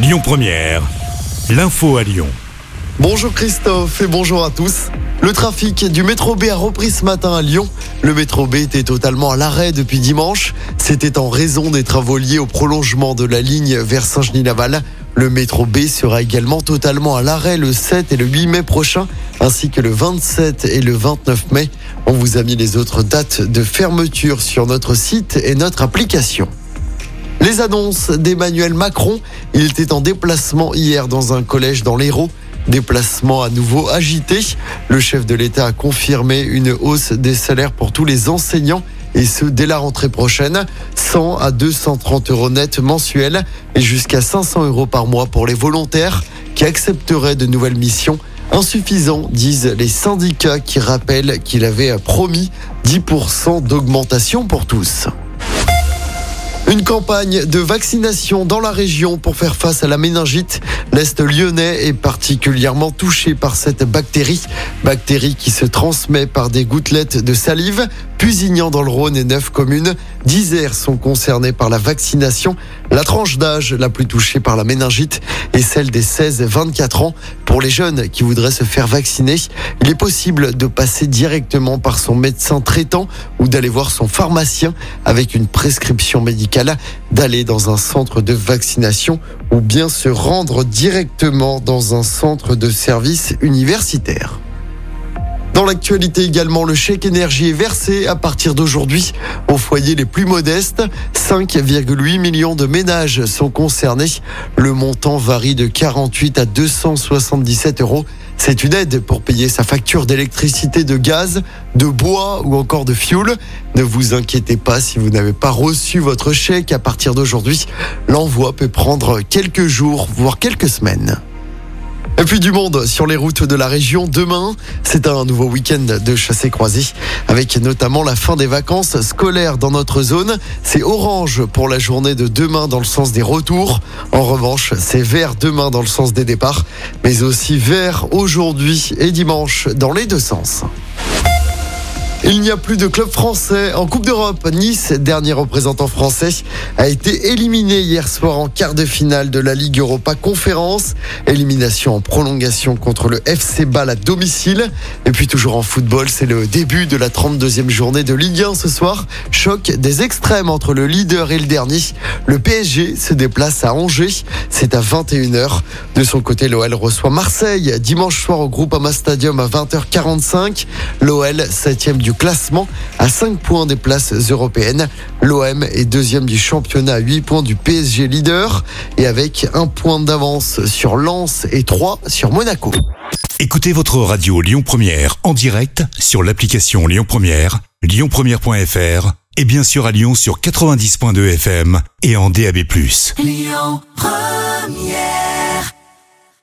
Lyon Première, l'info à Lyon. Bonjour Christophe et bonjour à tous. Le trafic du métro B a repris ce matin à Lyon. Le métro B était totalement à l'arrêt depuis dimanche. C'était en raison des travaux liés au prolongement de la ligne vers Saint-Genis-Laval. Le métro B sera également totalement à l'arrêt le 7 et le 8 mai prochain, ainsi que le 27 et le 29 mai. On vous a mis les autres dates de fermeture sur notre site et notre application. Les annonces d'Emmanuel Macron. Il était en déplacement hier dans un collège dans l'Hérault. Déplacement à nouveau agité. Le chef de l'État a confirmé une hausse des salaires pour tous les enseignants et ce dès la rentrée prochaine. 100 à 230 euros net mensuels et jusqu'à 500 euros par mois pour les volontaires qui accepteraient de nouvelles missions. Insuffisant, disent les syndicats qui rappellent qu'il avait promis 10% d'augmentation pour tous. Une campagne de vaccination dans la région pour faire face à la méningite. L'Est lyonnais est particulièrement touché par cette bactérie. Bactérie qui se transmet par des gouttelettes de salive. Pusignan dans le Rhône et neuf communes. Dix aires sont concernées par la vaccination. La tranche d'âge la plus touchée par la méningite est celle des 16-24 ans. Pour les jeunes qui voudraient se faire vacciner, il est possible de passer directement par son médecin traitant ou d'aller voir son pharmacien avec une prescription médicale, d'aller dans un centre de vaccination ou bien se rendre directement dans un centre de service universitaire. Dans l'actualité également, le chèque énergie est versé à partir d'aujourd'hui aux foyers les plus modestes. 5,8 millions de ménages sont concernés. Le montant varie de 48 à 277 euros. C'est une aide pour payer sa facture d'électricité, de gaz, de bois ou encore de fioul. Ne vous inquiétez pas si vous n'avez pas reçu votre chèque à partir d'aujourd'hui. L'envoi peut prendre quelques jours, voire quelques semaines. Et puis du monde sur les routes de la région. Demain, c'est un nouveau week-end de chassé croisé avec notamment la fin des vacances scolaires dans notre zone. C'est orange pour la journée de demain dans le sens des retours. En revanche, c'est vert demain dans le sens des départs, mais aussi vert aujourd'hui et dimanche dans les deux sens. Il n'y a plus de club français en Coupe d'Europe. Nice, dernier représentant français, a été éliminé hier soir en quart de finale de la Ligue Europa Conférence. Élimination en prolongation contre le FC Bâle à domicile. Et puis toujours en football, c'est le début de la 32e journée de Ligue 1 ce soir. Choc des extrêmes entre le leader et le dernier. Le PSG se déplace à Angers. C'est à 21h. De son côté, l'OL reçoit Marseille dimanche soir au Groupama Stadium à 20h45. L'OL, 7e du classement à 5 points des places européennes. L'OM est deuxième du championnat à 8 points du PSG leader et avec un point d'avance sur Lens et 3 sur Monaco. Écoutez votre radio Lyon Première en direct sur l'application Lyon Première, lyonpremière.fr et bien sûr à Lyon sur 90.2 FM et en DAB+. Lyon Première